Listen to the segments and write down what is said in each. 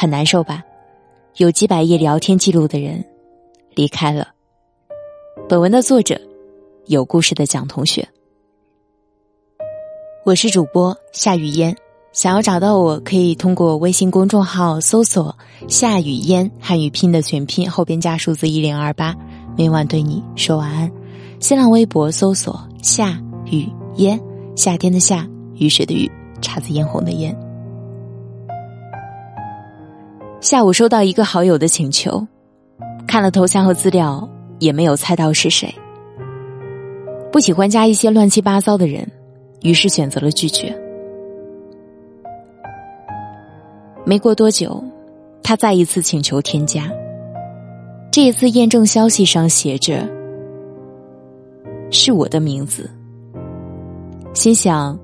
很难受吧？有几百页聊天记录的人离开了。本文的作者，有故事的蒋同学。我是主播夏雨嫣，想要找到我可以通过微信公众号搜索“夏雨嫣”汉语拼的全拼后边加数字一零二八，每晚对你说晚安。新浪微博搜索“夏雨嫣”，夏天的夏，雨水的雨，姹紫嫣红的嫣。下午收到一个好友的请求，看了头像和资料，也没有猜到是谁。不喜欢加一些乱七八糟的人，于是选择了拒绝。没过多久，他再一次请求添加。这一次验证消息上写着是我的名字，心想，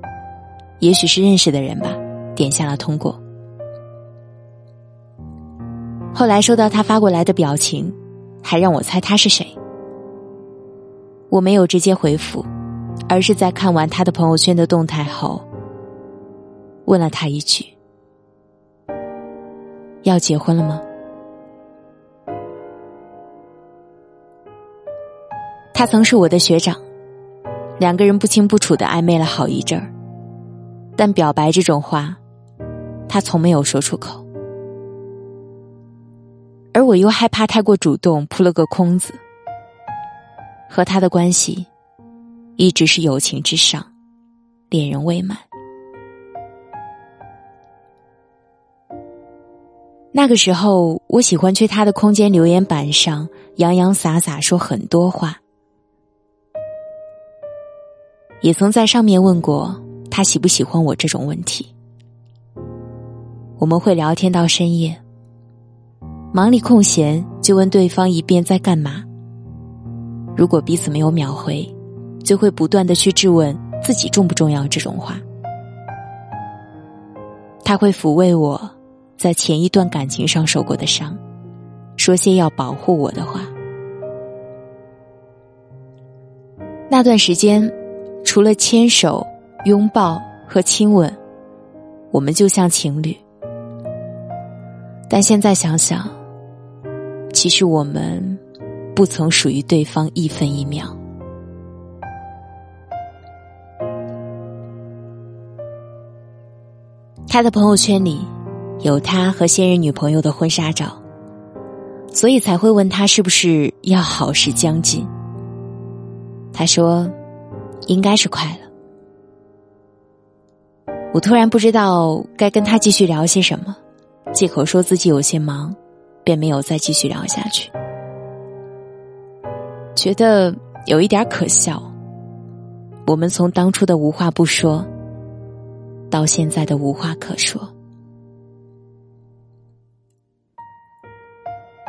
也许是认识的人吧，点下了通过。后来收到他发过来的表情，还让我猜他是谁。我没有直接回复，而是在看完他的朋友圈的动态后，问了他一句：“要结婚了吗？”他曾是我的学长，两个人不清不楚的暧昧了好一阵儿，但表白这种话，他从没有说出口。而我又害怕太过主动，扑了个空子。和他的关系，一直是友情之上，恋人未满。那个时候，我喜欢去他的空间留言板上洋洋洒洒说很多话，也曾在上面问过他喜不喜欢我这种问题。我们会聊天到深夜。忙里空闲就问对方一遍在干嘛。如果彼此没有秒回，就会不断的去质问自己重不重要这种话。他会抚慰我在前一段感情上受过的伤，说些要保护我的话。那段时间，除了牵手、拥抱和亲吻，我们就像情侣。但现在想想。其实我们不曾属于对方一分一秒。他的朋友圈里有他和现任女朋友的婚纱照，所以才会问他是不是要好事将近。他说：“应该是快了。”我突然不知道该跟他继续聊些什么，借口说自己有些忙。便没有再继续聊下去，觉得有一点可笑。我们从当初的无话不说，到现在的无话可说。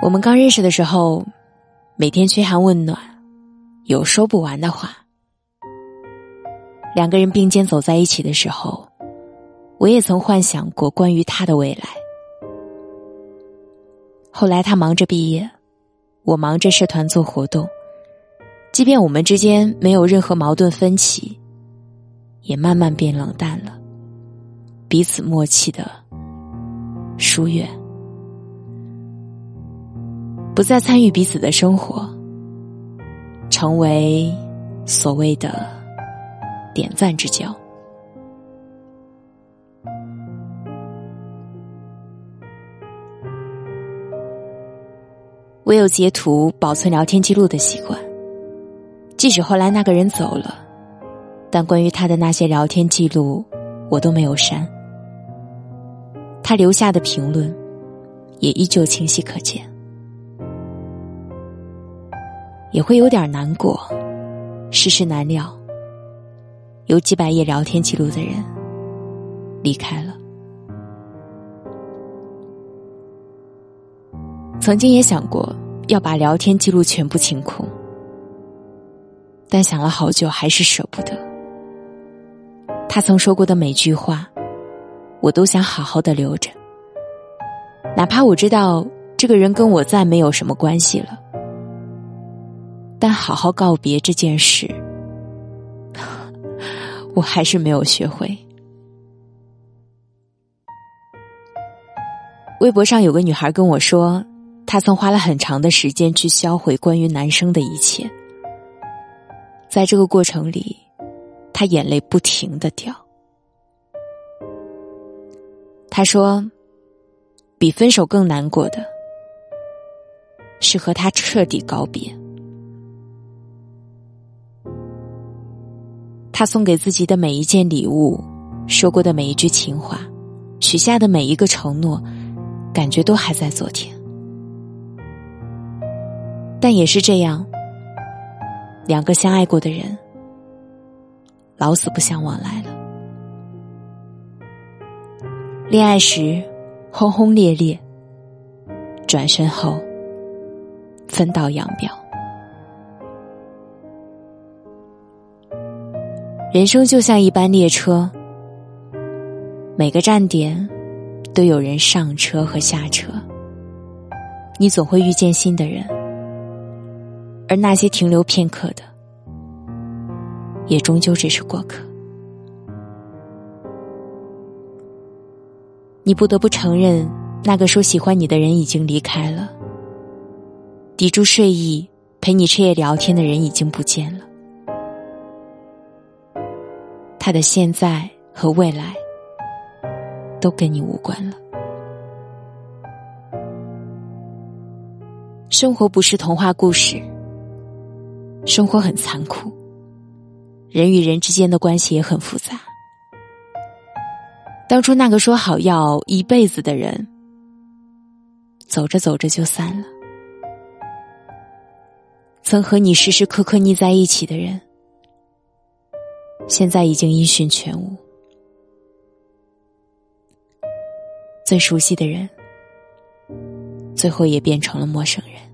我们刚认识的时候，每天嘘寒问暖，有说不完的话。两个人并肩走在一起的时候，我也曾幻想过关于他的未来。后来他忙着毕业，我忙着社团做活动，即便我们之间没有任何矛盾分歧，也慢慢变冷淡了，彼此默契的疏远，不再参与彼此的生活，成为所谓的点赞之交。我有截图保存聊天记录的习惯，即使后来那个人走了，但关于他的那些聊天记录，我都没有删。他留下的评论，也依旧清晰可见。也会有点难过，世事难料。有几百页聊天记录的人离开了。曾经也想过要把聊天记录全部清空，但想了好久，还是舍不得。他曾说过的每句话，我都想好好的留着，哪怕我知道这个人跟我再没有什么关系了，但好好告别这件事，我还是没有学会。微博上有个女孩跟我说，她曾花了很长的时间去销毁关于男生的一切，在这个过程里，她眼泪不停的掉。她说，比分手更难过的是和他彻底告别。他送给自己的每一件礼物，说过的每一句情话，许下的每一个承诺，感觉都还在昨天。但也是这样，两个相爱过的人，老死不相往来了。恋爱时轰轰烈烈，转身后分道扬镳。人生就像一班列车，每个站点都有人上车和下车。你总会遇见新的人，而那些停留片刻的，也终究只是过客。你不得不承认，那个说喜欢你的人已经离开了；抵住睡意陪你彻夜聊天的人已经不见了。他的现在和未来都跟你无关了。生活不是童话故事，生活很残酷，人与人之间的关系也很复杂。当初那个说好要一辈子的人，走着走着就散了；曾和你时时刻刻腻在一起的人。现在已经音讯全无，最熟悉的人，最后也变成了陌生人。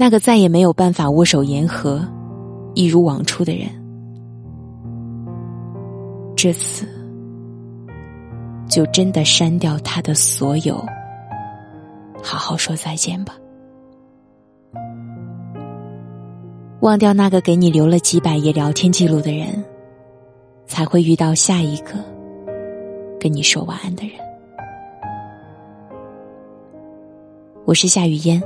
那个再也没有办法握手言和、一如往初的人，这次就真的删掉他的所有，好好说再见吧。忘掉那个给你留了几百页聊天记录的人，才会遇到下一个跟你说晚安的人。我是夏雨嫣，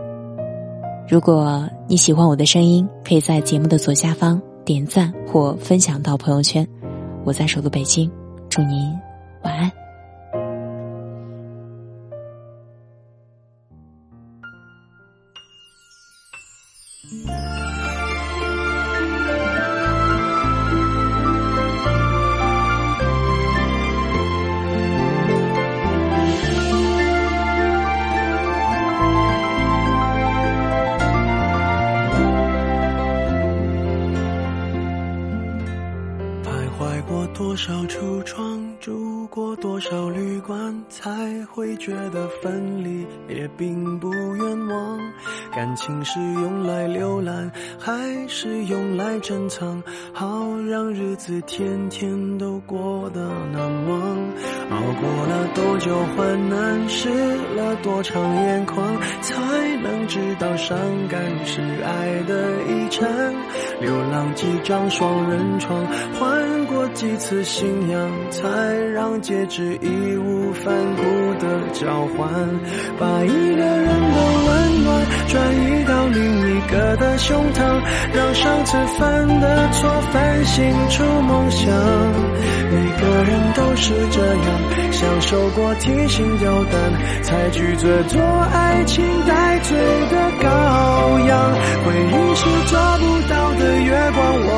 如果你喜欢我的声音，可以在节目的左下方点赞或分享到朋友圈。我在首都北京，祝您晚安。不冤枉。感情是用来浏览，还是用来珍藏？好让日子天天都过得难忘。熬过了多久患难，湿了多长眼眶，才能知道伤感是爱的遗产。流浪几张双人床，换几次信仰，才让戒指义无反顾的交换，把一个人的温暖转移到另一个的胸膛，让上次犯的错反省出梦想。每个人都是这样，享受过提心吊胆，才拒绝做爱情带罪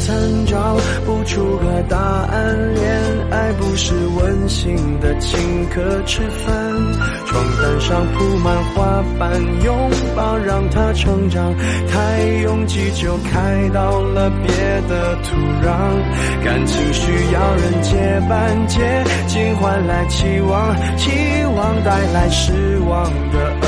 餐，找不出个答案。恋爱不是温馨的请客吃饭，床单上铺满花瓣，拥抱让它成长。太拥挤就开到了别的土壤，感情需要人接班，接近换来期望，期望带来失望的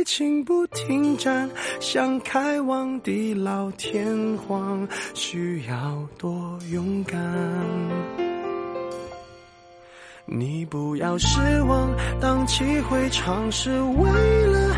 爱情不停站，想开往地老天荒，需要多勇敢。你不要失望，荡气回肠是为了。